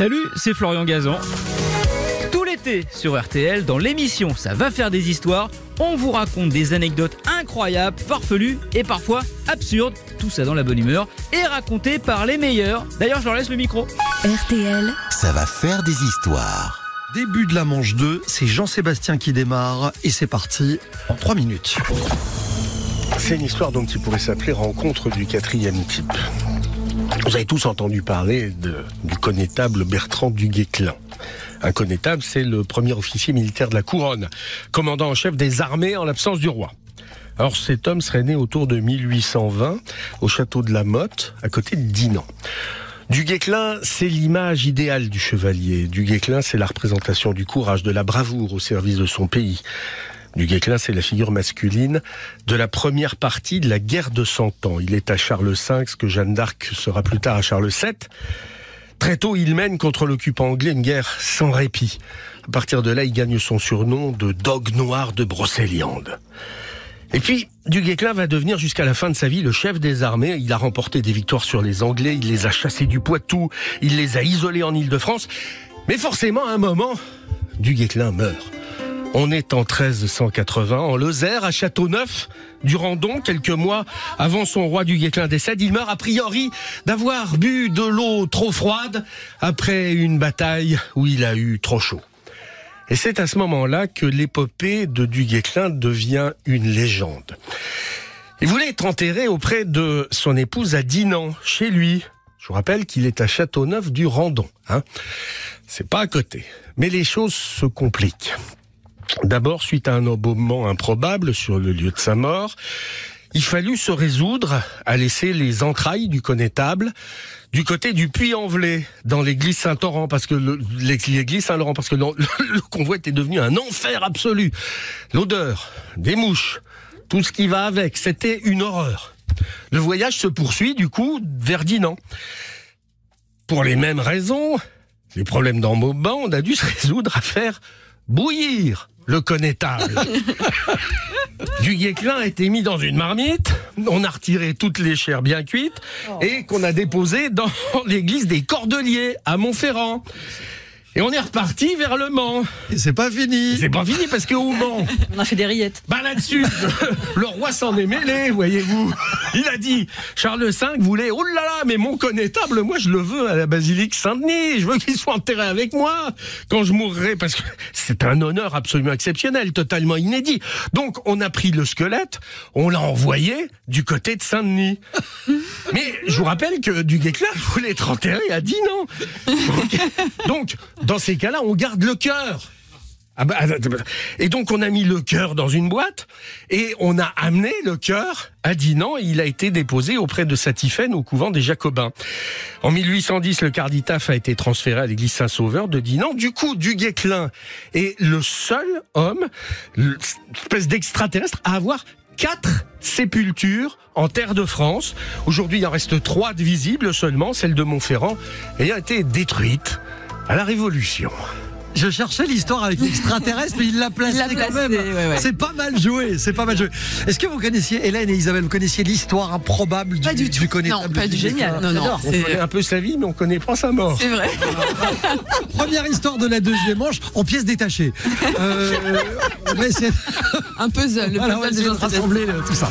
Salut, c'est Florian Gazan. Tout l'été sur RTL, dans l'émission Ça va faire des histoires, on vous raconte des anecdotes incroyables, farfelues et parfois absurdes, tout ça dans la bonne humeur, et racontées par les meilleurs. D'ailleurs, je leur laisse le micro. RTL, Ça va faire des histoires. Début de la manche 2, c'est Jean-Sébastien qui démarre et c'est parti en 3 minutes. C'est une histoire donc qui pourrait s'appeler Rencontre du quatrième type. Vous avez tous entendu parler du connétable Bertrand du Guesclin. Un connétable, c'est le premier officier militaire de la couronne, commandant en chef des armées en l'absence du roi. Alors cet homme serait né autour de 1820 au château de la Motte, à côté de Dinan. Du Guesclin, c'est l'image idéale du chevalier. Du Guesclin, c'est la représentation du courage, de la bravoure au service de son pays. Du c'est la figure masculine de la première partie de la guerre de Cent Ans. Il est à Charles V, ce que Jeanne d'Arc sera plus tard à Charles VII. Très tôt, il mène contre l'occupant anglais une guerre sans répit. À partir de là, il gagne son surnom de Dog Noir de Brocéliande. Et puis, du Guesclin va devenir jusqu'à la fin de sa vie le chef des armées. Il a remporté des victoires sur les Anglais, il les a chassés du Poitou, il les a isolés en Île-de-France. Mais forcément, à un moment, du Guesclin meurt. On est en 1380, en Lozère, à Châteauneuf, du Randon, quelques mois avant son roi du Guesclin décède. Il meurt a priori d'avoir bu de l'eau trop froide après une bataille où il a eu trop chaud. Et c'est à ce moment-là que l'épopée de du Guesclin devient une légende. Il voulait être enterré auprès de son épouse à Dinan, chez lui. Je vous rappelle qu'il est à Châteauneuf du Randon. Hein. C'est pas à côté. Mais les choses se compliquent. D'abord, suite à un embaumement improbable sur le lieu de sa mort, il fallut se résoudre à laisser les entrailles du connétable du côté du Puy-en-Velay, dans l'église Saint-Laurent, parce que l'église Saint-Laurent, parce que le, convoi était devenu un enfer absolu. L'odeur, des mouches, tout ce qui va avec, c'était une horreur. Le voyage se poursuit, du coup, vers. Pour les mêmes raisons, les problèmes d'embaumement, on a dû se résoudre à faire bouillir le connétable. du guéclin a été mis dans une marmite, on a retiré toutes les chairs bien cuites et qu'on a déposé dans l'église des Cordeliers à Montferrand. Et on est reparti vers le Mans. Et c'est pas fini. C'est pas fini parce qu'au Mans, On a fait des rillettes. bah là-dessus, le, roi s'en est mêlé, voyez-vous. Il a dit, Charles V voulait, oh là là, mais mon connétable, moi je le veux à la basilique Saint-Denis, je veux qu'il soit enterré avec moi quand je mourrai, parce que c'est un honneur absolument exceptionnel, totalement inédit. Donc on a pris le squelette, on l'a envoyé du côté de Saint-Denis. Mais je vous rappelle que du Guesclin voulait être enterré à Dinan. Donc, dans ces cas-là, on garde le cœur. Ah bah, et donc on a mis le cœur dans une boîte et on a amené le cœur à Dinan et il a été déposé auprès de Satifène au couvent des Jacobins. En 1810, le carditaf a été transféré à l'église Saint-Sauveur de Dinan. Du coup, du Guesclin est le seul homme, espèce d'extraterrestre, à avoir quatre sépultures en terre de France. Aujourd'hui, il en reste trois visibles seulement, celle de Montferrand ayant été détruite à la Révolution. Je cherchais l'histoire avec l'extraterrestre, mais il l'a placé, quand même. ouais, ouais. C'est pas mal joué, c'est pas mal joué. Est-ce que vous connaissiez, Hélène et Isabelle, vous connaissiez l'histoire improbable du, Pas du tout. Non, pas du génial. Non, non. On connaît un peu sa vie, mais on connaît pas sa mort. C'est vrai. Première histoire de la deuxième manche en pièces détachées. Euh, on va essayer, Un puzzle. Le voilà, on va puzzle essayer de de Jean rassembler euh, tout ça.